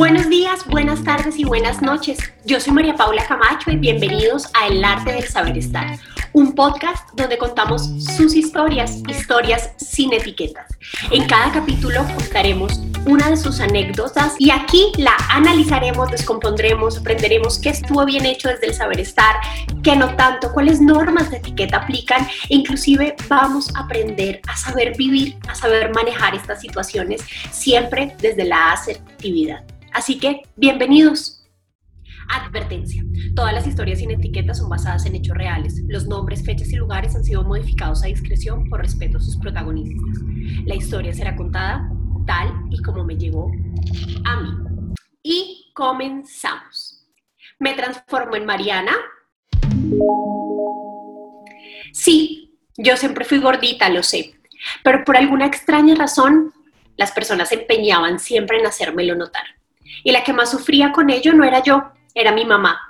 Buenos días, buenas tardes y buenas noches. Yo soy María Paula Camacho y bienvenidos a El Arte del Saber Estar, un podcast donde contamos sus historias, historias sin etiquetas. En cada capítulo contaremos una de sus anécdotas y aquí la analizaremos, descompondremos, aprenderemos qué estuvo bien hecho desde el saber estar, qué no tanto, cuáles normas de etiqueta aplican e inclusive vamos a aprender a saber vivir, a saber manejar estas situaciones siempre desde la asertividad. Así que, bienvenidos. Advertencia. Todas las historias sin etiqueta son basadas en hechos reales. Los nombres, fechas y lugares han sido modificados a discreción por respeto a sus protagonistas. La historia será contada tal y como me llegó a mí. Y comenzamos. Me transformo en Mariana. Sí, yo siempre fui gordita, lo sé, pero por alguna extraña razón las personas se empeñaban siempre en hacérmelo notar. Y la que más sufría con ello no era yo, era mi mamá.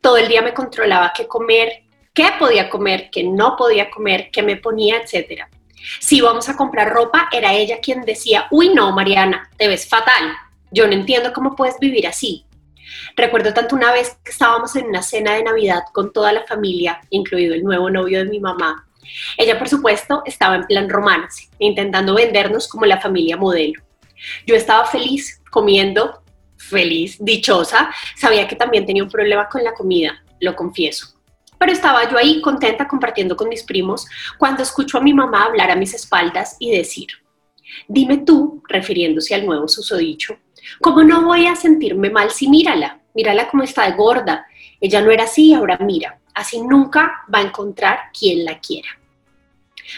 Todo el día me controlaba qué comer, qué podía comer, qué no podía comer, qué me ponía, etc. Si íbamos a comprar ropa, era ella quien decía, uy no, Mariana, te ves fatal. Yo no entiendo cómo puedes vivir así. Recuerdo tanto una vez que estábamos en una cena de Navidad con toda la familia, incluido el nuevo novio de mi mamá. Ella, por supuesto, estaba en plan romance, intentando vendernos como la familia modelo. Yo estaba feliz comiendo feliz, dichosa, sabía que también tenía un problema con la comida, lo confieso. Pero estaba yo ahí contenta compartiendo con mis primos cuando escucho a mi mamá hablar a mis espaldas y decir, dime tú, refiriéndose al nuevo susodicho, ¿cómo no voy a sentirme mal si mírala? Mírala como está de gorda. Ella no era así, ahora mira. Así nunca va a encontrar quien la quiera.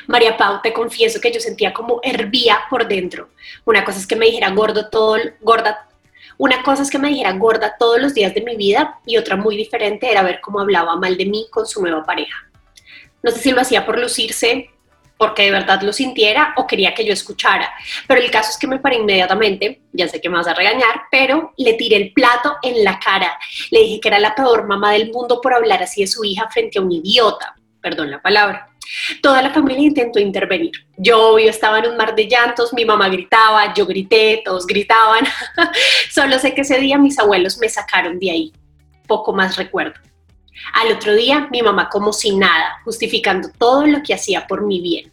María Pau, te confieso que yo sentía como hervía por dentro. Una cosa es que me dijera gordo todo, gorda una cosa es que me dijera gorda todos los días de mi vida y otra muy diferente era ver cómo hablaba mal de mí con su nueva pareja. No sé si lo hacía por lucirse, porque de verdad lo sintiera o quería que yo escuchara. Pero el caso es que me paré inmediatamente, ya sé que me vas a regañar, pero le tiré el plato en la cara. Le dije que era la peor mamá del mundo por hablar así de su hija frente a un idiota, perdón la palabra. Toda la familia intentó intervenir. Yo, yo estaba en un mar de llantos, mi mamá gritaba, yo grité, todos gritaban. Solo sé que ese día mis abuelos me sacaron de ahí. Poco más recuerdo. Al otro día, mi mamá como si nada, justificando todo lo que hacía por mi bien.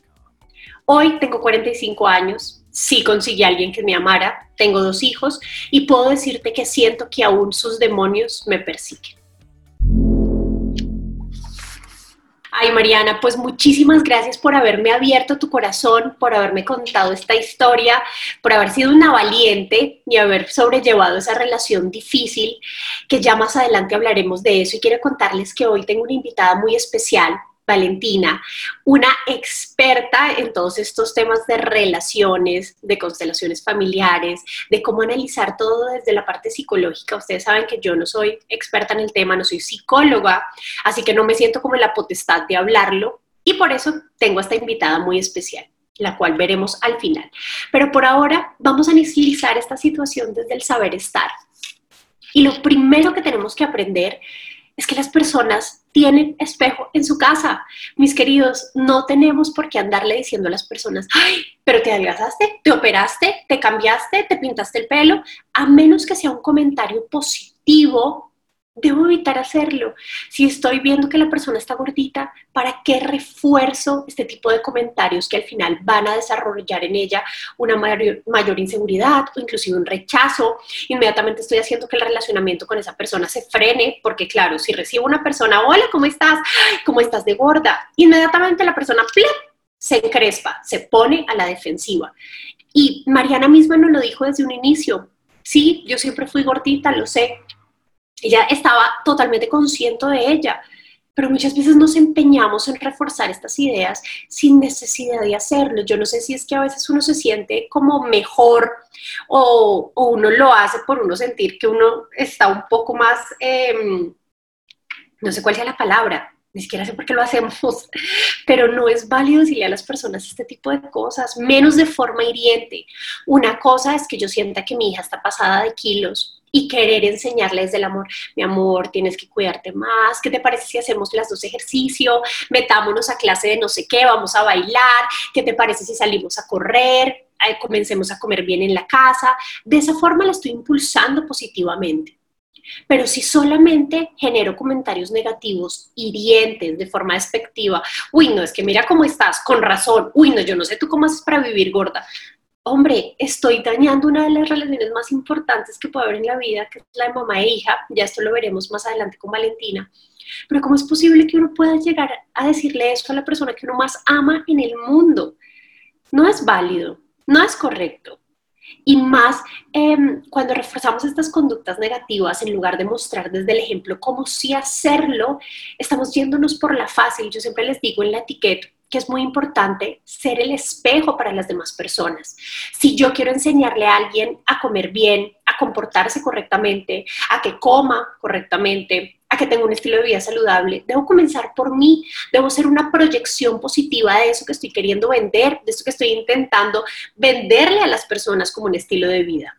Hoy tengo 45 años, sí conseguí a alguien que me amara, tengo dos hijos y puedo decirte que siento que aún sus demonios me persiguen. Ay, Mariana, pues muchísimas gracias por haberme abierto tu corazón, por haberme contado esta historia, por haber sido una valiente y haber sobrellevado esa relación difícil, que ya más adelante hablaremos de eso. Y quiero contarles que hoy tengo una invitada muy especial, Valentina, una experta en todos estos temas de relaciones, de constelaciones familiares, de cómo analizar todo desde la parte psicológica. Ustedes saben que yo no soy experta en el tema, no soy psicóloga, así que no me siento como la potestad de hablarlo y por eso tengo a esta invitada muy especial la cual veremos al final. Pero por ahora vamos a analizar esta situación desde el saber estar. Y lo primero que tenemos que aprender es que las personas tienen espejo en su casa. Mis queridos, no tenemos por qué andarle diciendo a las personas, ay, pero te adelgazaste, te operaste, te cambiaste, te pintaste el pelo, a menos que sea un comentario positivo debo evitar hacerlo. Si estoy viendo que la persona está gordita, ¿para qué refuerzo este tipo de comentarios que al final van a desarrollar en ella una mayor, inseguridad o inclusive un rechazo? Inmediatamente estoy haciendo que el relacionamiento con esa persona se frene, porque claro, si recibo una persona, hola, ¿cómo estás? ¿Cómo estás de gorda? Inmediatamente la persona se encrespa, se pone a la defensiva. Y Mariana misma nos lo dijo desde un inicio. Sí, yo siempre fui gordita, lo sé, ella estaba totalmente consciente de ella, pero muchas veces nos empeñamos en reforzar estas ideas sin necesidad de hacerlo. Yo no sé si es que a veces uno se siente como mejor o, uno lo hace por uno sentir que uno está un poco más, em, no sé cuál sea la palabra, ni siquiera sé por qué lo hacemos, pero no es válido decirle a las personas este tipo de cosas, menos de forma hiriente. Una cosa es que yo sienta que mi hija está pasada de kilos y querer enseñarles del amor. Mi amor, tienes que cuidarte más. ¿Qué te parece si hacemos las dos ejercicios? Metámonos a clase de no sé qué, vamos a bailar. ¿Qué te parece si salimos a correr? comencemos a comer bien en la casa. De esa forma la estoy impulsando positivamente. Pero si solamente genero comentarios negativos, hirientes, de forma despectiva, uy, no, es que mira cómo estás, con razón, uy, no, yo no sé tú cómo haces para vivir gorda. Hombre, estoy dañando una de las relaciones más importantes que puede haber en la vida, que es la de mamá e hija, ya esto lo veremos más adelante con Valentina. Pero ¿cómo es posible que uno pueda llegar a decirle eso a la persona que uno más ama en el mundo? No es válido, no es correcto. Y más em, cuando reforzamos estas conductas negativas, en lugar de mostrar desde el ejemplo cómo sí hacerlo, estamos yéndonos por la fácil. Yo siempre les digo en la etiqueta que es muy importante ser el espejo para las demás personas. Si yo quiero enseñarle a alguien a comer bien, a comportarse correctamente, a que coma correctamente, a que tenga un estilo de vida saludable, debo comenzar por mí, debo ser una proyección positiva de eso que estoy queriendo vender, de eso que estoy intentando venderle a las personas como un estilo de vida.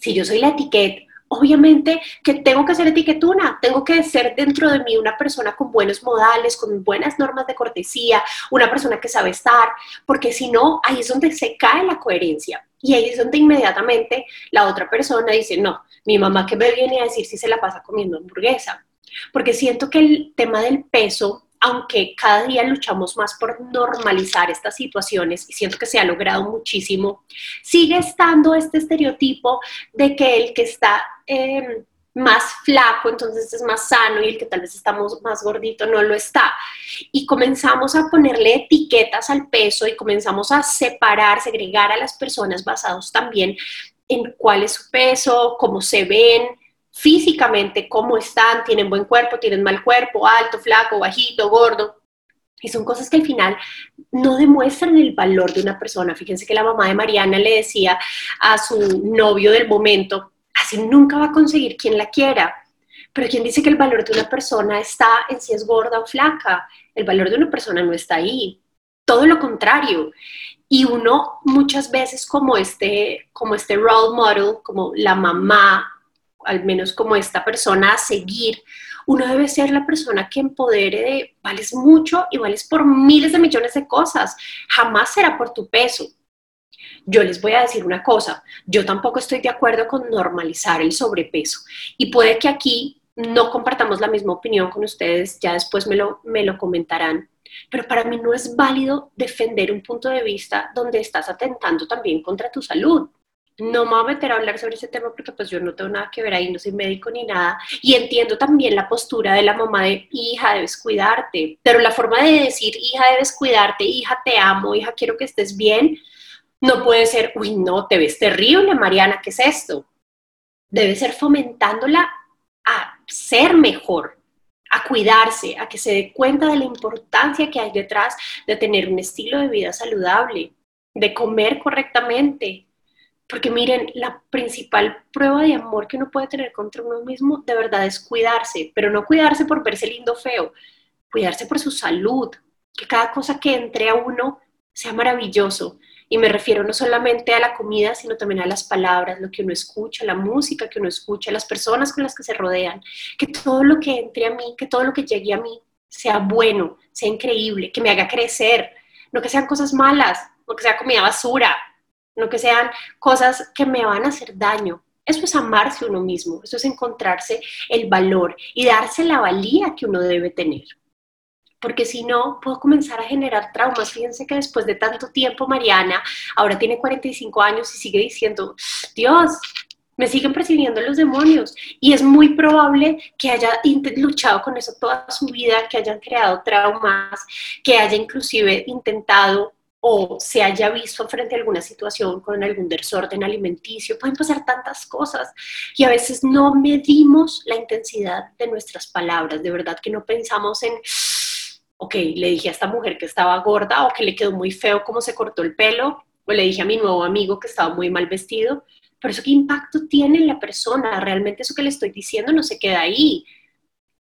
Si yo soy la etiqueta, obviamente que tengo que ser etiquetuna, tengo que ser dentro de mí una persona con buenos modales, con buenas normas de cortesía, una persona que sabe estar, porque si no, ahí es donde se cae la coherencia. Y ahí es donde inmediatamente la otra persona dice, no, mi mamá que me viene a decir si se la pasa comiendo hamburguesa. Porque siento que el tema del peso, aunque cada día luchamos más por normalizar estas situaciones y siento que se ha logrado muchísimo, sigue estando este estereotipo de que el que está em, más flaco, entonces es más sano y el que tal vez estamos más gordito no lo está. Y comenzamos a ponerle etiquetas al peso y comenzamos a separar, segregar a las personas basados también en cuál es su peso, cómo se ven físicamente, cómo están, tienen buen cuerpo, tienen mal cuerpo, alto, flaco, bajito, gordo. Y son cosas que al final no demuestran el valor de una persona. Fíjense que la mamá de Mariana le decía a su novio del momento, así nunca va a conseguir quien la quiera. Pero quien dice que el valor de una persona está en si es gorda o flaca, el valor de una persona no está ahí. Todo lo contrario. Y uno muchas veces como este, como este role model, como la mamá, al menos como esta persona a seguir, uno debe ser la persona que empodere de vales mucho y vales por miles de millones de cosas. Jamás será por tu peso. Yo les voy a decir una cosa, yo tampoco estoy de acuerdo con normalizar el sobrepeso y puede que aquí no compartamos la misma opinión con ustedes, ya después me lo, me lo comentarán, pero para mí no es válido defender un punto de vista donde estás atentando también contra tu salud. No me voy a meter a hablar sobre ese tema porque pues yo no tengo nada que ver ahí, no soy médico ni nada. Y entiendo también la postura de la mamá de hija, debes cuidarte. Pero la forma de decir hija, debes cuidarte, hija, te amo, hija, quiero que estés bien, no puede ser, uy, no, te ves terrible, Mariana, ¿qué es esto? Debe ser fomentándola a ser mejor, a cuidarse, a que se dé cuenta de la importancia que hay detrás de tener un estilo de vida saludable, de comer correctamente. Porque miren, la principal prueba de amor que uno puede tener contra uno mismo de verdad es cuidarse, pero no cuidarse por verse lindo o feo, cuidarse por su salud, que cada cosa que entre a uno sea maravilloso, y me refiero no solamente a la comida, sino también a las palabras, lo que uno escucha, la música que uno escucha, las personas con las que se rodean. Que todo lo que entre a mí, que todo lo que llegue a mí sea bueno, sea increíble, que me haga crecer. No que sean cosas malas, no que sea comida basura, no que sean cosas que me van a hacer daño. Eso es amarse uno mismo, eso es encontrarse el valor y darse la valía que uno debe tener porque si no, puedo comenzar a generar traumas. Fíjense que después de tanto tiempo, Mariana, ahora tiene 45 años y sigue diciendo, Dios, me siguen persiguiendo los demonios. Y es muy probable que haya luchado con eso toda su vida, que hayan creado traumas, que haya inclusive intentado o se haya visto frente a alguna situación con algún desorden alimenticio. Pueden pasar tantas cosas y a veces no medimos la intensidad de nuestras palabras. De verdad que no pensamos en ok, le dije a esta mujer que estaba gorda o que le quedó muy feo cómo se cortó el pelo, o le dije a mi nuevo amigo que estaba muy mal vestido, pero eso qué impacto tiene en la persona, realmente eso que le estoy diciendo no se queda ahí,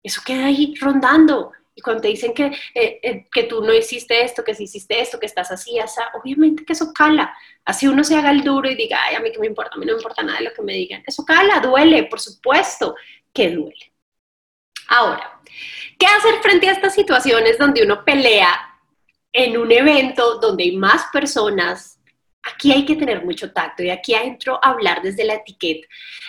eso queda ahí rondando. Y cuando te dicen que, eh, eh, que tú no hiciste esto, que sí hiciste esto, que estás así, así, obviamente que eso cala. Así uno se haga el duro y diga, ay, a mí que me importa, a mí no me importa nada de lo que me digan. Eso cala, duele, por supuesto que duele. Ahora, ¿qué hacer frente a estas situaciones donde uno pelea en un evento donde hay más personas Aquí hay que tener mucho tacto y aquí entro a hablar desde la etiqueta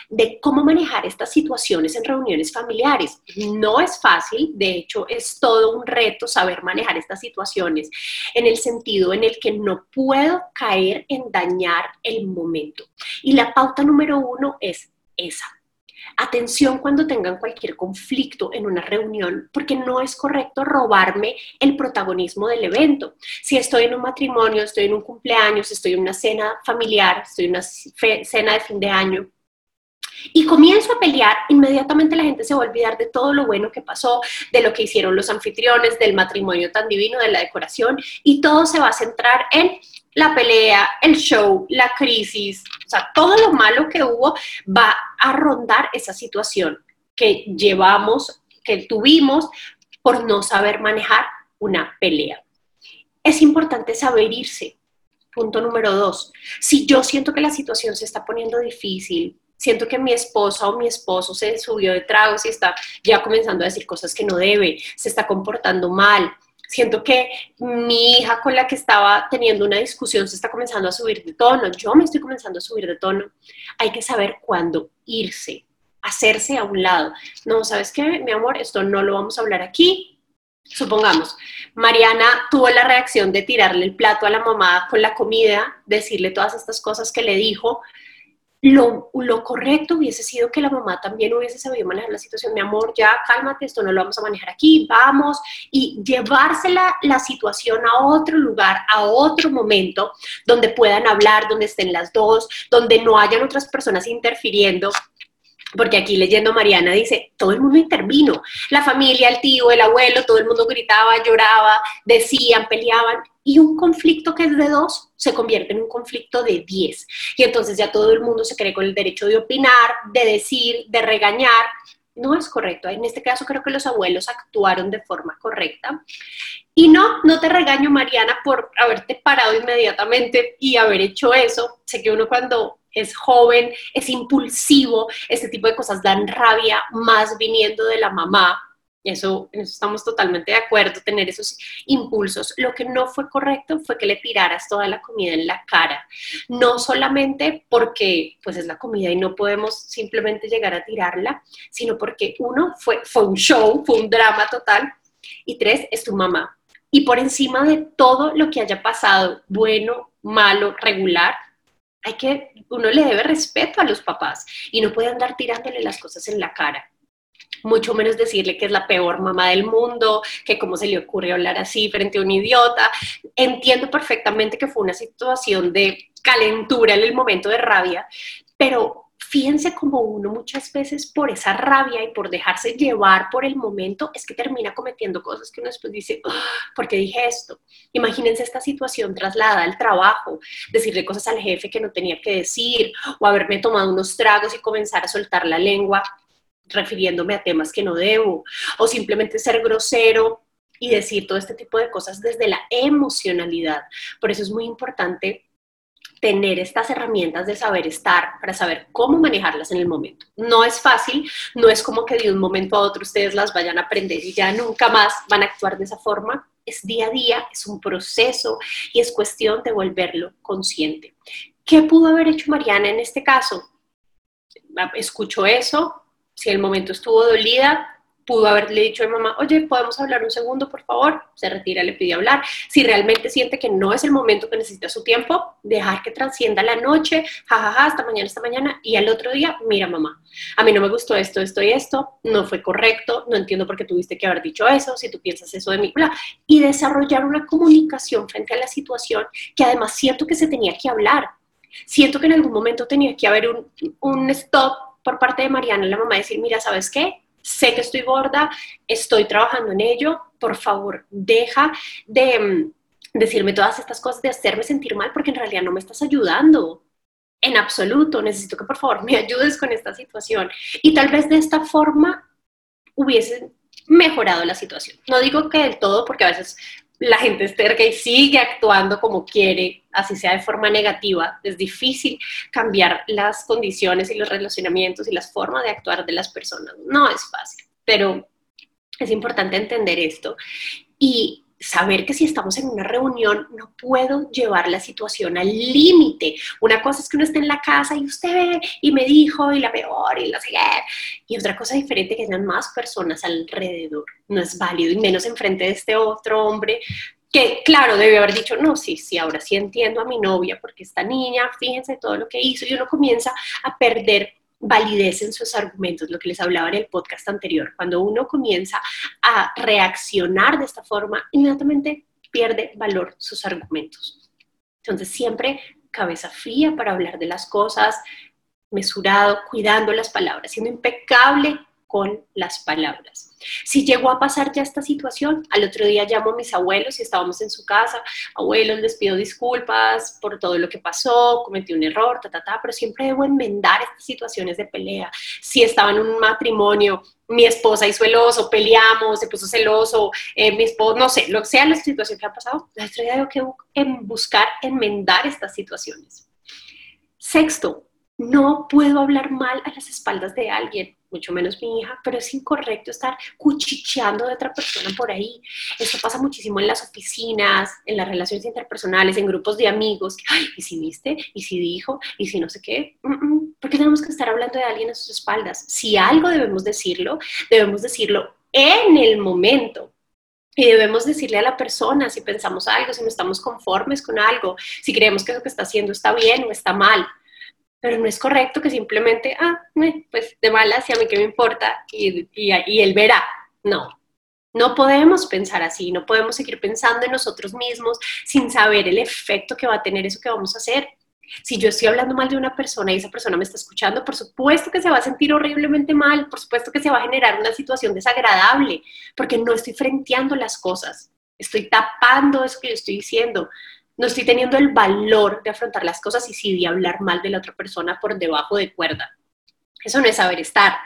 de cómo manejar estas situaciones en reuniones familiares. No es fácil, de hecho es todo un reto saber manejar estas situaciones en el sentido en el que no puedo caer en dañar el momento. Y la pauta número uno es esa. Atención cuando tengan cualquier conflicto en una reunión, porque no es correcto robarme el protagonismo del evento. Si estoy en un matrimonio, estoy en un cumpleaños, estoy en una cena familiar, estoy en una cena de fin de año, y comienzo a pelear, inmediatamente la gente se va a olvidar de todo lo bueno que pasó, de lo que hicieron los anfitriones, del matrimonio tan divino, de la decoración, y todo se va a centrar en la pelea, el show, la crisis, o sea, todo lo malo que hubo va a rondar esa situación que llevamos, que tuvimos por no saber manejar una pelea. Es importante saber irse. Punto número dos. Si yo siento que la situación se está poniendo difícil, siento que mi esposa o mi esposo se subió de tragos y está ya comenzando a decir cosas que no debe, se está comportando mal, siento que mi hija con la que estaba teniendo una discusión se está comenzando a subir de tono, yo me estoy comenzando a subir de tono. Hay que saber cuándo irse, hacerse a un lado. No, ¿sabes qué, mi amor? Esto no lo vamos a hablar aquí. Supongamos, Mariana tuvo la reacción de tirarle el plato a la mamá con la comida, decirle todas estas cosas que le dijo, lo, correcto hubiese sido que la mamá también hubiese sabido manejar la situación. Mi amor, ya cálmate, esto no lo vamos a manejar aquí, vamos, y llevársela la situación a otro lugar, a otro momento, donde puedan hablar, donde estén las dos, donde no hayan otras personas interfiriendo porque aquí leyendo Mariana dice, todo el mundo intervino, la familia, el tío, el abuelo, todo el mundo gritaba, lloraba, decían, peleaban, y un conflicto que es de dos se convierte en un conflicto de diez. Y entonces ya todo el mundo se cree con el derecho de opinar, de decir, de regañar. No es correcto. En este caso creo que los abuelos actuaron de forma correcta. Y no, no te regaño, Mariana, por haberte parado inmediatamente y haber hecho eso. Sé que uno cuando es joven, es impulsivo, este tipo de cosas dan rabia más viniendo de la mamá. Eso, eso estamos totalmente de acuerdo, tener esos impulsos. Lo que no fue correcto fue que le tiraras toda la comida en la cara. No solamente porque pues es la comida y no podemos simplemente llegar a tirarla, sino porque uno fue, fue un show, fue un drama total. Y tres, es tu mamá. Y por encima de todo lo que haya pasado, bueno, malo, regular, hay que, uno le debe respeto a los papás y no puede andar tirándole las cosas en la cara. Mucho menos decirle que es la peor mamá del mundo, que cómo se le ocurre hablar así frente a un idiota. Entiendo perfectamente que fue una situación de calentura en el momento de rabia, pero fíjense como uno muchas veces por esa rabia y por dejarse llevar por el momento es que termina cometiendo cosas que uno después dice, ah, ¿por qué dije esto? Imagínense esta situación trasladada al trabajo, decirle cosas al jefe que no tenía que decir o haberme tomado unos tragos y comenzar a soltar la lengua refiriéndome a temas que no debo o simplemente ser grosero y decir todo este tipo de cosas desde la emocionalidad. Por eso es muy importante tener estas herramientas de saber estar para saber cómo manejarlas en el momento. No es fácil, no es como que de un momento a otro ustedes las vayan a aprender y ya nunca más van a actuar de esa forma. Es día a día, es un proceso y es cuestión de volverlo consciente. ¿Qué pudo haber hecho Mariana en este caso? Escucho eso, si el momento estuvo dolida, pudo haberle dicho a mamá, oye, ¿podemos hablar un segundo, por favor? Se retira, le pide hablar. Si realmente siente que no es el momento que necesita su tiempo, dejar que transcienda la noche, jajaja, ja, ja, hasta mañana, hasta mañana, y al otro día, mira mamá, a mí no me gustó esto, esto y esto, no fue correcto, no entiendo por qué tuviste que haber dicho eso, si tú piensas eso de mí, bla, y desarrollar una comunicación frente a la situación que además siento que se tenía que hablar. Siento que en algún momento tenía que haber un, un stop por parte de Mariana, la mamá, decir, mira, ¿sabes qué? Sé que estoy gorda, estoy trabajando en ello, por favor, deja de mm, decirme todas estas cosas, de hacerme sentir mal, porque en realidad no me estás ayudando. En absoluto, necesito que por favor me ayudes con esta situación. Y tal vez de esta forma hubiese mejorado la situación. No digo que del todo, porque a veces la gente es terca y sigue actuando como quiere, así sea de forma negativa. Es difícil cambiar las condiciones y los relacionamientos y las formas de actuar de las personas. No es fácil, pero es importante entender esto. Y saber que si estamos en una reunión no puedo llevar la situación al límite. Una cosa es que uno esté en la casa y usted ve y me dijo y la peor y la sé Y otra cosa diferente que sean más personas alrededor. No es válido y menos enfrente de este otro hombre que claro, debe haber dicho, no, sí, sí, ahora sí entiendo a mi novia, porque esta niña, fíjense todo lo que hizo, y uno comienza a perder validez en sus argumentos, lo que les hablaba en el podcast anterior. Cuando uno comienza a reaccionar de esta forma, inmediatamente pierde valor sus argumentos. Entonces, siempre cabeza fría para hablar de las cosas, mesurado, cuidando las palabras, siendo impecable con las palabras. Si llegó a pasar ya esta situación, al otro día llamo a mis abuelos y estábamos en su casa, abuelos, les pido disculpas por todo lo que pasó, cometí un error, ta, ta, ta, pero siempre debo enmendar estas situaciones de pelea. Si estaba en un matrimonio, mi esposa hizo el oso, peleamos, se puso celoso, eh, mi esposo, no sé, lo que sea la situación que ha pasado, la otro día debo que buscar enmendar estas situaciones. Sexto, no puedo hablar mal a las espaldas de alguien, mucho menos mi hija, pero es incorrecto estar cuchicheando de otra persona por ahí. Esto pasa muchísimo en las oficinas, en las relaciones interpersonales, en grupos de amigos. ¿y si viste? ¿Y si dijo? ¿Y si no sé qué? ¿Por qué tenemos que estar hablando de alguien a sus espaldas? Si algo debemos decirlo, debemos decirlo en el momento, y debemos decirle a la persona si pensamos algo, si no estamos conformes con algo, si creemos que lo que está haciendo está bien o está mal pero no es correcto que simplemente, ah, pues de malas y a mí qué me importa y, y, él verá. No, no podemos pensar así, no podemos seguir pensando en nosotros mismos sin saber el efecto que va a tener eso que vamos a hacer. Si yo estoy hablando mal de una persona y esa persona me está escuchando, por supuesto que se va a sentir horriblemente mal, por supuesto que se va a generar una situación desagradable, porque no estoy frenteando las cosas, estoy tapando eso que yo estoy diciendo, no estoy teniendo el valor de afrontar las cosas y sí de hablar mal de la otra persona por debajo de cuerda. Eso no es saber estar.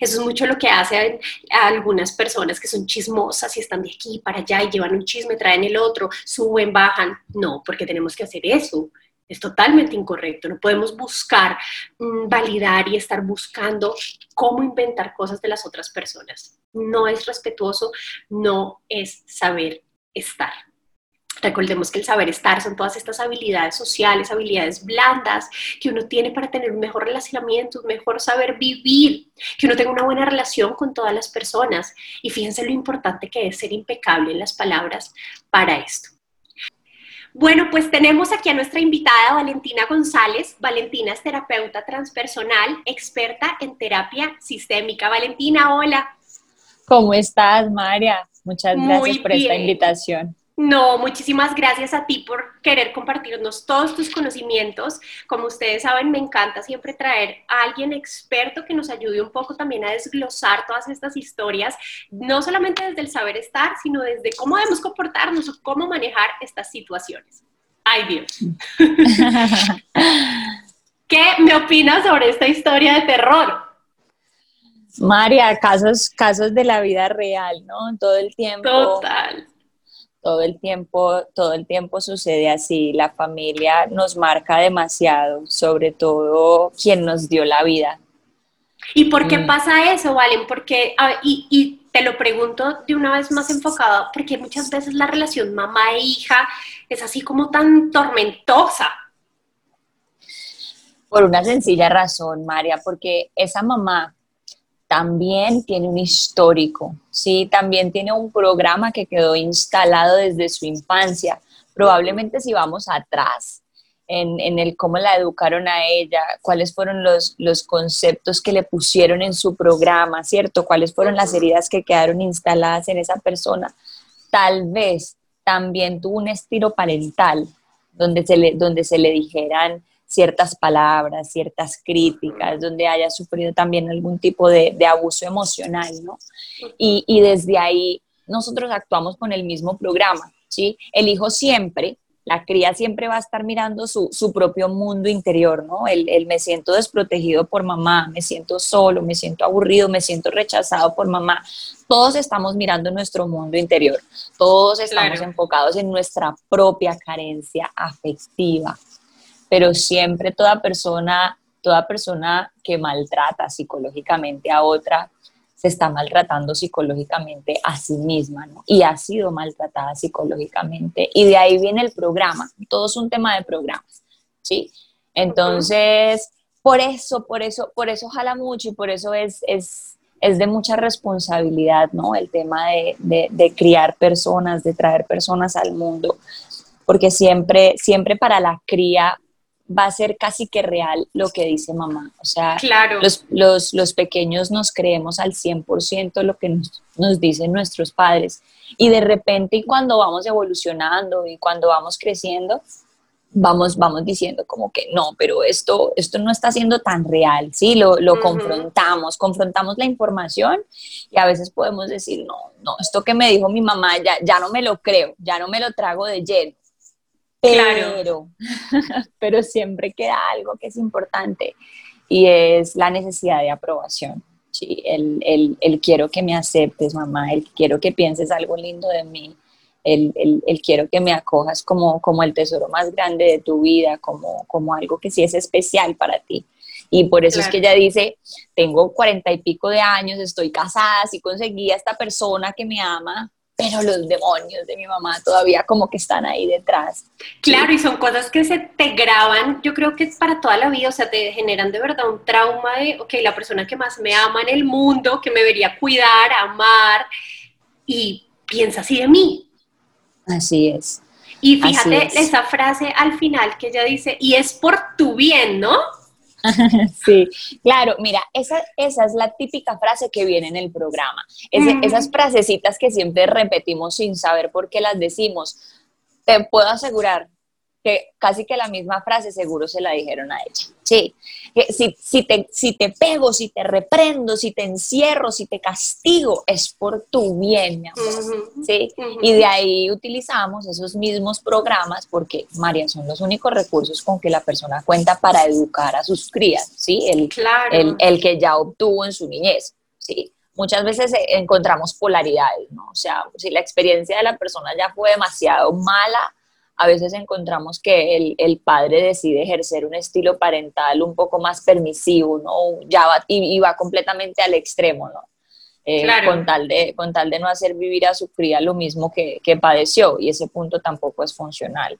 Eso es mucho lo que hacen algunas personas que son chismosas y están de aquí para allá y llevan un chisme, traen el otro, suben, bajan. No, porque tenemos que hacer eso. Es totalmente incorrecto. No podemos buscar mm, validar y estar buscando cómo inventar cosas de las otras personas. No es respetuoso, no es saber estar. Recordemos que el saber estar son todas estas habilidades sociales, habilidades blandas que uno tiene para tener un mejor relacionamiento, un mejor saber vivir, que uno tenga una buena relación con todas las personas. Y fíjense lo importante que es ser impecable en las palabras para esto. Bueno, pues tenemos aquí a nuestra invitada Valentina González. Valentina es terapeuta transpersonal, experta en terapia sistémica. Valentina, hola. ¿Cómo estás, María? Muchas gracias por esta invitación. No, muchísimas gracias a ti por querer compartirnos todos tus conocimientos. Como ustedes saben, me encanta siempre traer a alguien experto que nos ayude un poco también a desglosar todas estas historias, no solamente desde el saber estar, sino desde cómo debemos comportarnos o cómo manejar estas situaciones. Ay Dios. ¿Qué me opinas sobre esta historia de terror? María, casos, casos de la vida real, ¿no? Todo el tiempo. Total todo el tiempo, todo el tiempo sucede así. La familia nos marca demasiado, sobre todo quien nos dio la vida. ¿Y por qué mm. pasa eso, Valen? Porque, y, y, te lo pregunto de una vez más enfocado, porque muchas veces la relación mamá e hija es así como tan tormentosa. Por una sencilla razón, María, porque esa mamá también tiene un histórico, ¿sí? También tiene un programa que quedó instalado desde su infancia. Probablemente si vamos atrás en, en el cómo la educaron a ella, cuáles fueron los, los conceptos que le pusieron en su programa, ¿cierto? Cuáles fueron las heridas que quedaron instaladas en esa persona. Tal vez también tuvo un estilo parental donde se le, donde se le dijeran ciertas palabras, ciertas críticas, donde haya sufrido también algún tipo de, abuso emocional, ¿no? Y, y, desde ahí nosotros actuamos con el mismo programa, ¿sí? El hijo siempre, la cría siempre va a estar mirando su, su propio mundo interior, ¿no? El, el, me siento desprotegido por mamá, me siento solo, me siento aburrido, me siento rechazado por mamá. Todos estamos mirando nuestro mundo interior, todos estamos enfocados en nuestra propia carencia afectiva pero siempre toda persona, toda persona que maltrata psicológicamente a otra se está maltratando psicológicamente a sí misma, ¿no? Y ha sido maltratada psicológicamente. Y de ahí viene el programa. Todo es un tema de programas, ¿sí? Entonces, por eso, por eso, por eso jala mucho y por eso es, es, es de mucha responsabilidad, ¿no? El tema de, de, de, criar personas, de traer personas al mundo, porque siempre, siempre para la cría va a ser casi que real lo que dice mamá. O sea, claro. los, los, los, pequeños nos creemos al 100% lo que nos, nos, dicen nuestros padres. Y de repente, y cuando vamos evolucionando y cuando vamos creciendo, vamos, vamos diciendo como que no, pero esto, esto no está siendo tan real, ¿sí? Lo, lo uh -huh. confrontamos, confrontamos la información y a veces podemos decir, no, no, esto que me dijo mi mamá ya, ya no me lo creo, ya no me lo trago de lleno pero, claro. pero siempre queda algo que es importante y es la necesidad de aprobación. ¿sí? El, el, el, quiero que me aceptes, mamá, el quiero que pienses algo lindo de mí, el, el, el, quiero que me acojas como, como el tesoro más grande de tu vida, como, como algo que sí es especial para ti. Y por eso claro. es que ella dice, tengo cuarenta y pico de años, estoy casada, sí conseguí a esta persona que me ama, pero los demonios de mi mamá todavía como que están ahí detrás. Claro, y son cosas que se te graban, yo creo que es para toda la vida, o sea, te generan de verdad un trauma de, ok, la persona que más me ama en el mundo, que me debería cuidar, amar, y piensa así de mí. Así es. Y fíjate es. esa frase al final que ella dice, y es por tu bien, ¿no? Sí, claro, mira, esa, esa es la típica frase que viene en el programa. Mm. Esas frasecitas que siempre repetimos sin saber por qué las decimos. Te puedo asegurar que casi que la misma frase seguro se la dijeron a ella. Sí, si, si, te, si te pego, si te reprendo, si te encierro, si te castigo, es por tu bien, mi amor. Uh -huh, ¿sí? Uh -huh. Y de ahí utilizamos esos mismos programas porque, María, son los únicos recursos con que la persona cuenta para educar a sus crías, ¿sí? El, claro. el, el que ya obtuvo en su niñez, ¿sí? Muchas veces encontramos polaridades, ¿no? O sea, si la experiencia de la persona ya fue demasiado mala, a veces encontramos que el, el, padre decide ejercer un estilo parental un poco más permisivo, ¿no? Ya va, y, y va completamente al extremo, ¿no? Eh, claro. con, tal de, con tal de no hacer vivir a su cría lo mismo que, que padeció, y ese punto tampoco es funcional.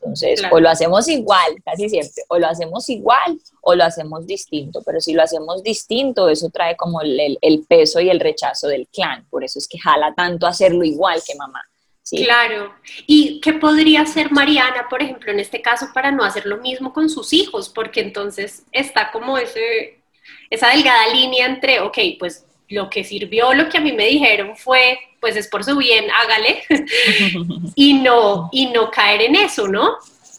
Entonces, claro. o lo hacemos igual, casi siempre, o lo hacemos igual o lo hacemos distinto, pero si lo hacemos distinto, eso trae como el, el, el peso y el rechazo del clan, por eso es que jala tanto hacerlo igual que mamá. Sí. Claro. ¿Y qué podría hacer Mariana, por ejemplo, en este caso, para no hacer lo mismo con sus hijos? Porque entonces está como ese, esa delgada línea entre, ok, pues lo que sirvió, lo que a mí me dijeron fue, pues es por su bien, hágale, y, no, y no caer en eso, ¿no?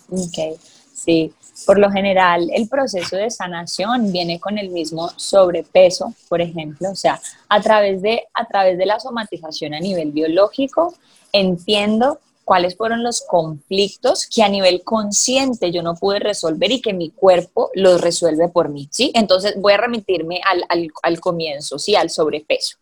Ok, sí. Por lo general, el proceso de sanación viene con el mismo sobrepeso, por ejemplo, o sea, a través de, a través de la somatización a nivel biológico, entiendo cuáles fueron los conflictos que a nivel consciente yo no pude resolver y que mi cuerpo los resuelve por mí, ¿sí? Entonces voy a remitirme al, al, al comienzo, ¿sí? Al sobrepeso.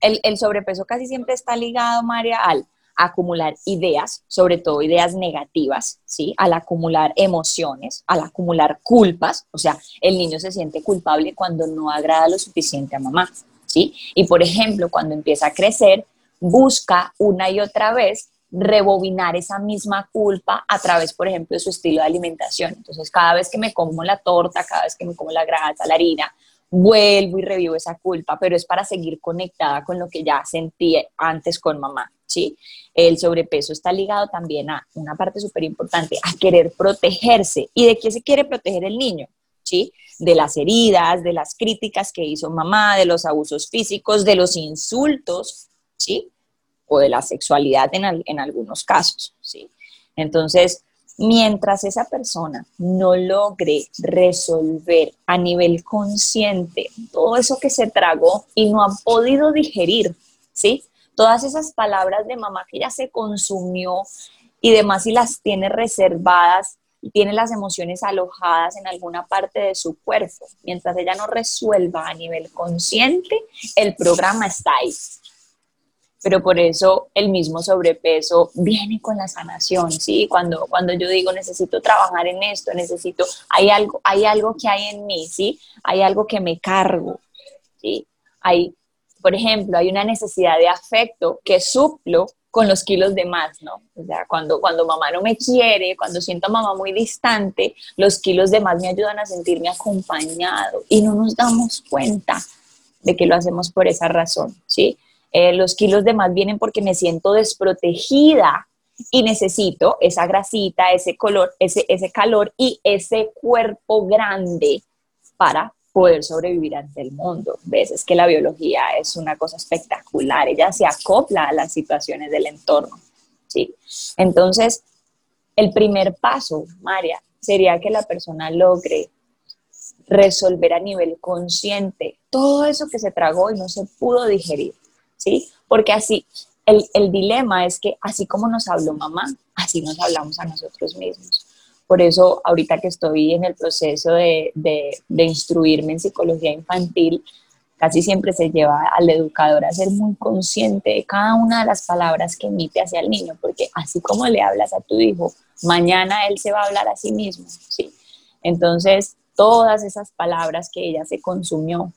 El, el, sobrepeso casi siempre está ligado, María, al acumular ideas, sobre todo ideas negativas, ¿sí? Al acumular emociones, al acumular culpas, o sea, el niño se siente culpable cuando no agrada lo suficiente a mamá, ¿sí? Y por ejemplo, cuando empieza a crecer, busca una y otra vez rebobinar esa misma culpa a través, por ejemplo, de su estilo de alimentación. Entonces, cada vez que me como la torta, cada vez que me como la grasa, la harina, vuelvo y revivo esa culpa, pero es para seguir conectada con lo que ya sentí antes con mamá, ¿sí? El sobrepeso está ligado también a una parte súper importante, a querer protegerse. ¿Y de qué se quiere proteger el niño? ¿Sí? De las heridas, de las críticas que hizo mamá, de los abusos físicos, de los insultos, ¿sí? O de la sexualidad en, en algunos casos, ¿sí? Entonces, mientras esa persona no logre resolver a nivel consciente todo eso que se tragó y no ha podido digerir, ¿sí? Todas esas palabras de mamá que ya se consumió y demás y las tiene reservadas y tiene las emociones alojadas en alguna parte de su cuerpo. Mientras ella no resuelva a nivel consciente, el programa está ahí, pero por eso el mismo sobrepeso viene con la sanación, ¿sí? Cuando, cuando yo digo necesito trabajar en esto, necesito, hay algo, hay algo que hay en mí, ¿sí? Hay algo que me cargo, ¿sí? Hay, por ejemplo, hay una necesidad de afecto que suplo con los kilos de más, ¿no? O sea, cuando, cuando mamá no me quiere, cuando siento a mamá muy distante, los kilos de más me ayudan a sentirme acompañado y no nos damos cuenta de que lo hacemos por esa razón, ¿sí? Eh, los kilos de más vienen porque me siento desprotegida y necesito esa grasita, ese color, ese, ese calor y ese cuerpo grande para poder sobrevivir ante el mundo. Ves, es que la biología es una cosa espectacular, ella se acopla a las situaciones del entorno, ¿sí? Entonces, el primer paso, María, sería que la persona logre resolver a nivel consciente todo eso que se tragó y no se pudo digerir, ¿sí? Porque así, el, el dilema es que así como nos habló mamá, así nos hablamos a nosotros mismos. Por eso, ahorita que estoy en el proceso de, de, instruirme en psicología infantil, casi siempre se lleva al educador a ser muy consciente de cada una de las palabras que emite hacia el niño, porque así como le hablas a tu hijo, mañana él se va a hablar a sí mismo, ¿sí? Entonces, todas esas palabras que ella se consumió,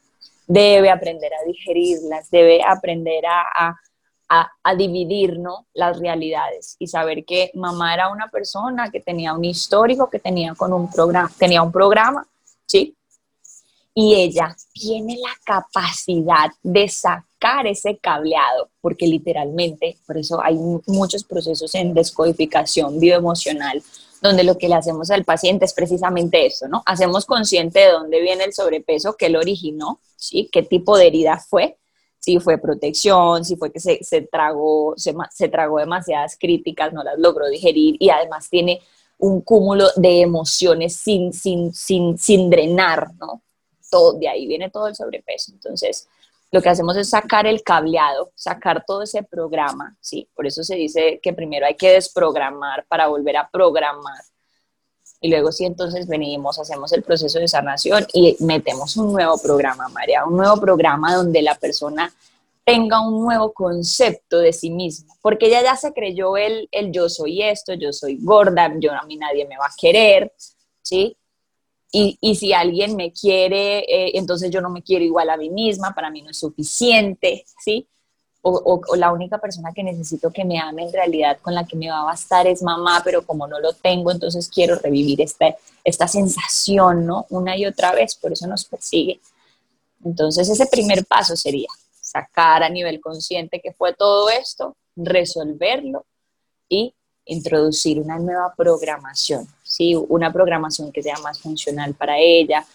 debe aprender a digerirlas, debe aprender a, dividir ¿no? las realidades y saber que mamá era una persona que tenía un histórico, que tenía, con un programa, tenía un programa, ¿sí? Y ella tiene la capacidad de sacar ese cableado, porque literalmente, por eso hay muchos procesos en descodificación bioemocional, donde lo que le hacemos al paciente es precisamente eso, ¿no? Hacemos consciente de dónde viene el sobrepeso, qué lo originó, ¿sí? ¿Qué tipo de herida fue? Si fue protección, si fue que se, se tragó, se, se tragó demasiadas críticas, no las logró digerir y además tiene un cúmulo de emociones sin, sin, sin, sin drenar, ¿no? Todo, de ahí viene todo el sobrepeso. Entonces, lo que hacemos es sacar el cableado, sacar todo ese programa, ¿sí? Por eso se dice que primero hay que desprogramar para volver a programar. Y luego sí, entonces venimos, hacemos el proceso de sanación y metemos un nuevo programa, María, un nuevo programa donde la persona tenga un nuevo concepto de sí misma, porque ella ya se creyó el, el yo soy esto, yo soy gorda, yo a mí nadie me va a querer, ¿sí? Y, y, si alguien me quiere, eh, entonces yo no me quiero igual a mí misma, para mí no es suficiente, ¿sí? O, la única persona que necesito que me ame en realidad con la que me va a bastar es mamá, pero como no lo tengo, entonces quiero revivir esta, esta sensación, ¿no? Una y otra vez, por eso nos persigue. Entonces ese primer paso sería sacar a nivel consciente que fue todo esto, resolverlo y introducir una nueva programación, ¿sí? una programación que sea más funcional para ella.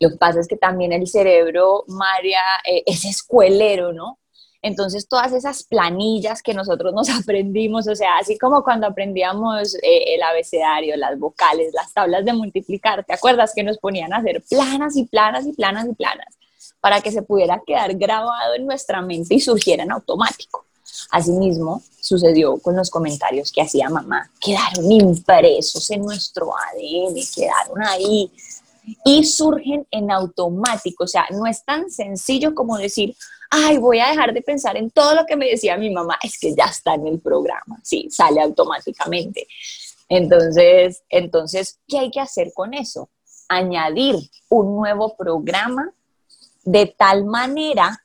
Lo que pasa es que también el cerebro, María, eh, es escuelero, ¿no? Entonces, todas esas planillas que nosotros nos aprendimos, o sea, así como cuando aprendíamos eh, el abecedario, las vocales, las tablas de multiplicar, ¿te acuerdas que nos ponían a hacer planas y planas y planas y planas para que se pudiera quedar grabado en nuestra mente y surgiera en automático? Asimismo, sucedió con los comentarios que hacía mamá. Quedaron impresos en nuestro ADN, quedaron ahí y surgen en automático. O sea, no es tan sencillo como decir, ay, voy a dejar de pensar en todo lo que me decía mi mamá. Es que ya está en el programa, sí, sale automáticamente. Entonces, entonces, ¿qué hay que hacer con eso? Añadir un nuevo programa de tal manera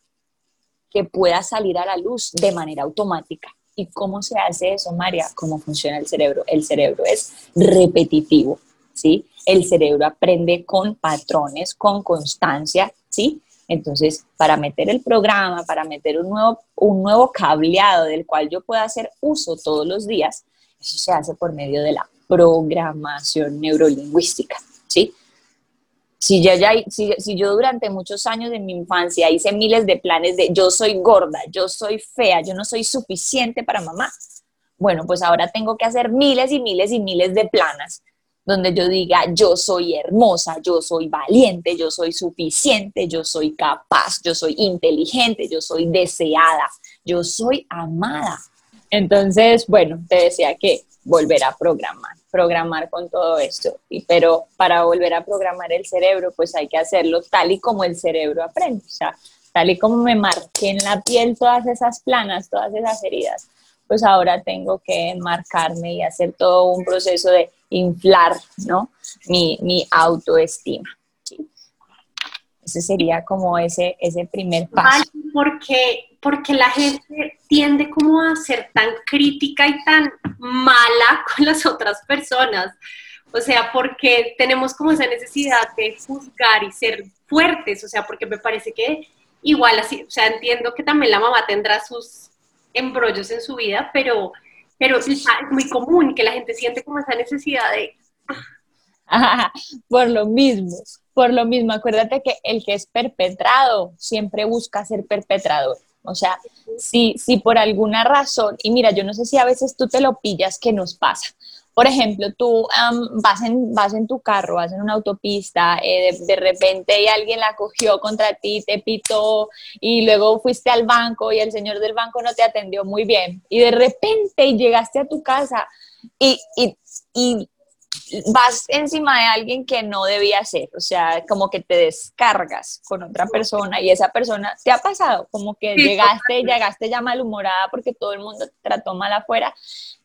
que pueda salir a la luz de manera automática. ¿Y cómo se hace eso, María? ¿Cómo funciona el cerebro? El cerebro es repetitivo, ¿sí? El cerebro aprende con patrones, con constancia, ¿sí? Entonces, para meter el programa, para meter un nuevo, un nuevo cableado del cual yo pueda hacer uso todos los días, eso se hace por medio de la programación neurolingüística, ¿sí? Si yo, ya, si, si yo durante muchos años de mi infancia hice miles de planes de yo soy gorda, yo soy fea, yo no soy suficiente para mamá, bueno, pues ahora tengo que hacer miles y miles y miles de planas donde yo diga yo soy hermosa, yo soy valiente, yo soy suficiente, yo soy capaz, yo soy inteligente, yo soy deseada, yo soy amada. Entonces, bueno, te decía que volver a programar programar con todo esto. Y, pero para volver a programar el cerebro, pues hay que hacerlo tal y como el cerebro aprende. O sea, tal y como me marqué en la piel todas esas planas, todas esas heridas, pues ahora tengo que marcarme y hacer todo un proceso de inflar, ¿no? Mi, mi autoestima. Ese sería como ese, ese primer paso. Porque, porque la gente tiende como a ser tan crítica y tan mala con las otras personas. O sea, porque tenemos como esa necesidad de juzgar y ser fuertes. O sea, porque me parece que igual así, o sea, entiendo que también la mamá tendrá sus embrollos en su vida, pero, pero es muy común que la gente siente como esa necesidad de... por lo mismo, por lo mismo, acuérdate que el que es perpetrado siempre busca ser perpetrador. O sea, si, si por alguna razón, y mira, yo no sé si a veces tú te lo pillas, ¿qué nos pasa? Por ejemplo, tú vas, en, vas en tu carro, vas en una autopista, eh, de, repente y alguien la cogió contra ti, te pitó y luego fuiste al banco y el señor del banco no te atendió muy bien. Y de repente llegaste a tu casa y, y, y vas encima de alguien que no debía ser, o sea, como que te descargas con otra persona y esa persona te ha pasado, como que llegaste, llegaste ya malhumorada porque todo el mundo te trató mal afuera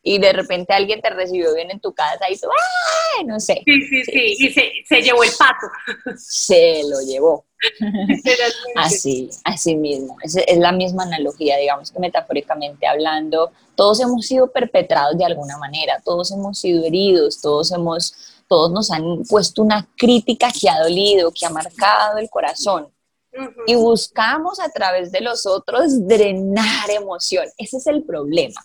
y de repente alguien te recibió bien en tu casa y tú, ¡ay! No sé. Sí, sí, sí, y se, se llevó el pato. Se lo llevó. así, así mismo. Es, es la misma analogía, digamos que metafóricamente hablando, todos hemos sido perpetrados de alguna manera, todos hemos sido heridos, todos hemos, todos nos han puesto una crítica que ha dolido, que ha marcado el corazón. Y buscamos a través de los otros drenar emoción. Ese es el problema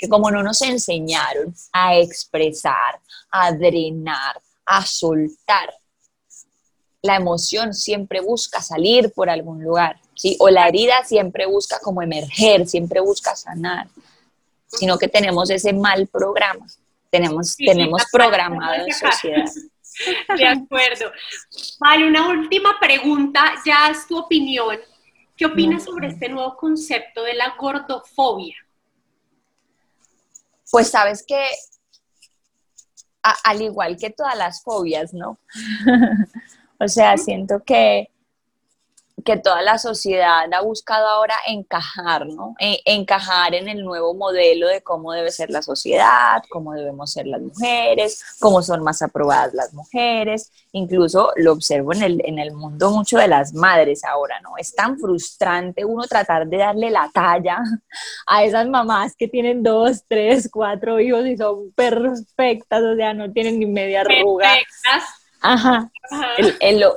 que como no nos enseñaron a expresar, a drenar, a soltar, la emoción siempre busca salir por algún lugar, ¿sí? O la herida siempre busca como emerger, siempre busca sanar, sino que tenemos ese mal programa, tenemos, tenemos programado en sociedad. De acuerdo. Vale, una última pregunta, ya es tu opinión. ¿Qué opinas sobre este nuevo concepto de la gordofobia? Pues sabes que, al igual que todas las fobias, ¿no? o sea, siento que que toda la sociedad ha buscado ahora encajar, ¿no? encajar en el nuevo modelo de cómo debe ser la sociedad, cómo debemos ser las mujeres, cómo son más aprobadas las mujeres. Incluso lo observo en el, en el mundo mucho de las madres ahora, ¿no? Es tan frustrante uno tratar de darle la talla a esas mamás que tienen dos, tres, cuatro hijos y son perfectas, o sea, no tienen ni media arruga. Perfectas Ajá,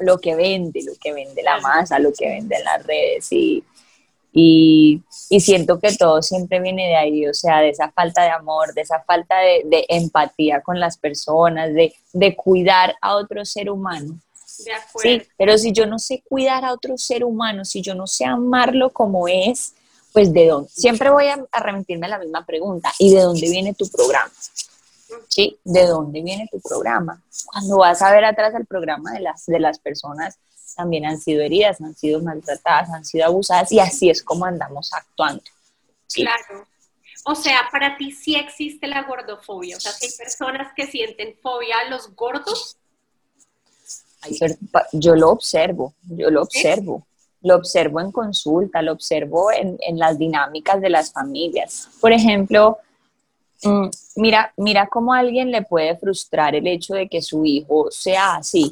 lo, que vende, lo que vende la masa, lo que vende las redes y, y, siento que todo siempre viene de ahí, o sea, de esa falta de amor, de esa falta de, empatía con las personas, de, cuidar a otro ser humano. De acuerdo. Sí, pero si yo no sé cuidar a otro ser humano, si yo no sé amarlo como es, pues de dónde. Siempre voy a, a remitirme a la misma pregunta, ¿y de dónde viene tu programa? ¿Sí? ¿De dónde viene tu programa? Cuando vas a ver atrás el programa de las, de las personas, también han sido heridas, han sido maltratadas, han sido abusadas y así es como andamos actuando. Claro. O sea, para ti sí existe la gordofobia. O sea, hay personas que sienten fobia a los gordos. Yo lo observo, yo lo observo. Lo observo en consulta, lo observo en, en las dinámicas de las familias. Por ejemplo, mira, mira cómo a alguien le puede frustrar el hecho de que su hijo sea así,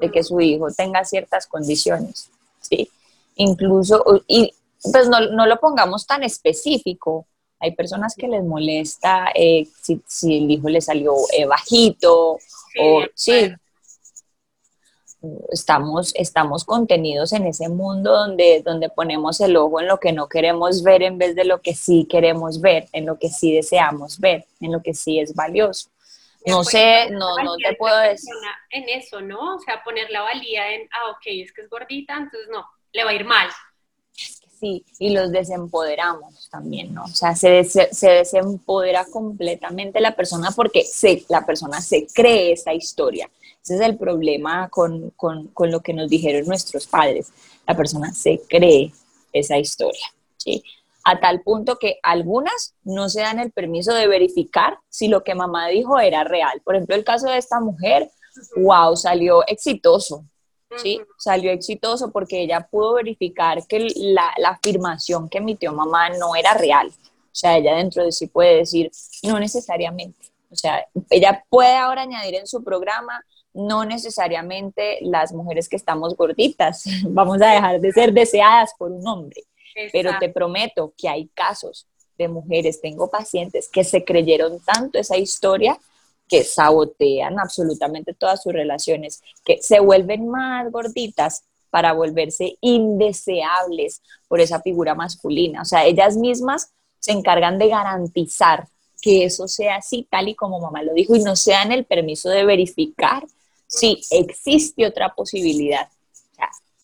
de que su hijo tenga ciertas condiciones, ¿sí? Incluso, y pues no, lo pongamos tan específico. Hay personas que les molesta eh, si, el hijo le salió eh, bajito, o sí, estamos, estamos contenidos en ese mundo donde, donde ponemos el ojo en lo que no queremos ver en vez de lo que sí queremos ver, en lo que sí deseamos ver, en lo que sí es valioso. No sé, no, no te puedo decir. En eso, ¿no? O sea, poner la valía en, ah, ok, es que es gordita, entonces no, le va a ir mal. Sí, y los desempoderamos también, ¿no? O sea, se, se desempodera completamente la persona porque se, la persona se cree esa historia ese es el problema con, lo que nos dijeron nuestros padres. La persona se cree esa historia, ¿sí? A tal punto que algunas no se dan el permiso de verificar si lo que mamá dijo era real. Por ejemplo, el caso de esta mujer, wow, salió exitoso, ¿sí? Salió exitoso porque ella pudo verificar que la, la, afirmación que emitió mamá no era real. O sea, ella dentro de sí puede decir, no necesariamente. O sea, ella puede ahora añadir en su programa, no necesariamente las mujeres que estamos gorditas vamos a dejar de ser deseadas por un hombre, pero te prometo que hay casos de mujeres, tengo pacientes que se creyeron tanto esa historia que sabotean absolutamente todas sus relaciones, que se vuelven más gorditas para volverse indeseables por esa figura masculina. O sea, ellas mismas se encargan de garantizar que eso sea así, tal y como mamá lo dijo, y no se dan el permiso de verificar si existe otra posibilidad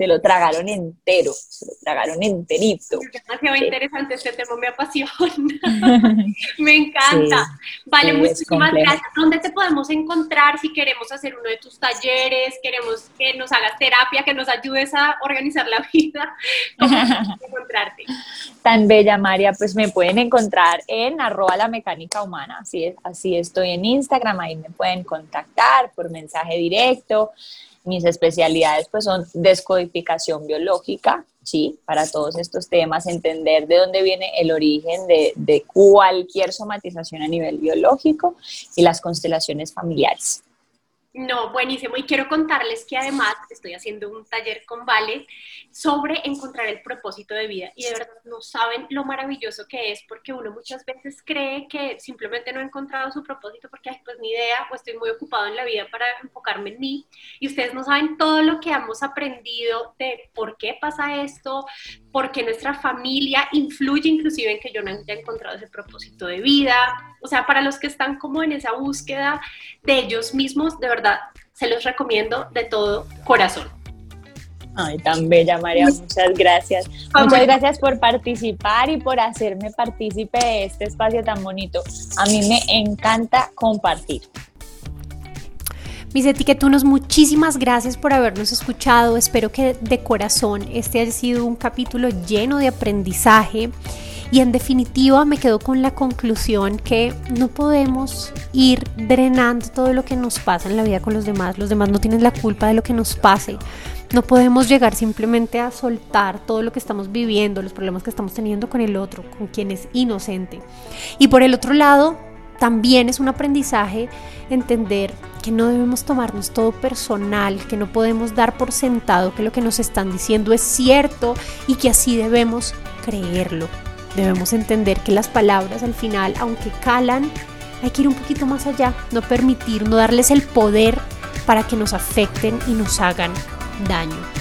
se lo tragaron entero, se lo tragaron enterito. Es demasiado interesante este tema, me apasiona, me encanta. vale, muchísimas gracias. ¿Dónde te podemos encontrar si queremos hacer uno de tus talleres, queremos que nos hagas terapia, que nos ayudes a organizar la vida? ¿Cómo encontrarte? Tan bella, María, pues me pueden encontrar en arroba la mecánica humana, así, así estoy en Instagram, ahí me pueden contactar por mensaje directo. Mis especialidades pues son descodificación biológica, ¿sí? Para todos estos temas, entender de dónde viene el origen de, de cualquier somatización a nivel biológico y las constelaciones familiares. No, buenísimo. Y quiero contarles que además estoy haciendo un taller con Vale sobre encontrar el propósito de vida. Y de verdad no saben lo maravilloso que es porque uno muchas veces cree que simplemente no ha encontrado su propósito porque, ay, pues ni idea, o estoy muy ocupado en la vida para enfocarme en mí. Y ustedes no saben todo lo que hemos aprendido de por qué pasa esto, por qué nuestra familia influye inclusive en que yo no haya encontrado ese propósito de vida. O sea, para los que están como en esa búsqueda de ellos mismos, de verdad, se los recomiendo de todo corazón. Ay, tan bella, María, muchas gracias. Muchas gracias por participar y por hacerme partícipe de este espacio tan bonito. A mí me encanta compartir. Mis etiquetunos, muchísimas gracias por habernos escuchado. Espero que de corazón este haya sido un capítulo lleno de aprendizaje. Y en definitiva me quedo con la conclusión que no podemos ir drenando todo lo que nos pasa en la vida con los demás. Los demás no tienen la culpa de lo que nos pase. No podemos llegar simplemente a soltar todo lo que estamos viviendo, los problemas que estamos teniendo con el otro, con quien es inocente. Y por el otro lado, también es un aprendizaje entender que no debemos tomarnos todo personal, que no podemos dar por sentado que lo que nos están diciendo es cierto y que así debemos creerlo. Debemos entender que las palabras al final, aunque calan, hay que ir un poquito más allá, no permitir, no darles el poder para que nos afecten y nos hagan daño.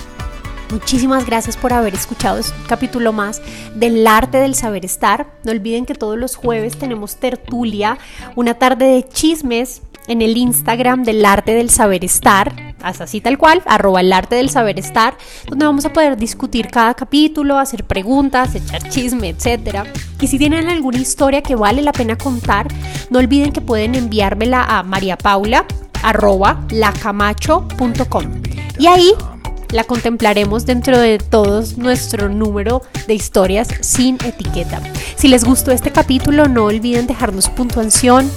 Muchísimas gracias por haber escuchado este capítulo más del arte del saber estar. No olviden que todos los jueves tenemos tertulia, una tarde de chismes en el Instagram del arte del saber estar, hasta así tal cual, arroba el arte del saber estar, donde vamos a poder discutir cada capítulo, hacer preguntas, echar chisme, etc. Y si tienen alguna historia que vale la pena contar, no olviden que pueden enviármela a mariapaula lacamacho.com y ahí la contemplaremos dentro de todos nuestro número de historias sin etiqueta. Si les gustó este capítulo, no olviden dejarnos puntuación,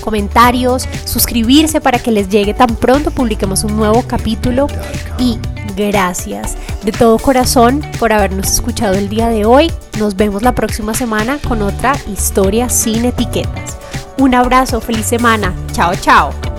comentarios, suscribirse para que les llegue tan pronto publiquemos un nuevo capítulo y gracias de todo corazón por habernos escuchado el día de hoy. Nos vemos la próxima semana con otra historia sin etiquetas. Un abrazo, feliz semana. Chao, chao.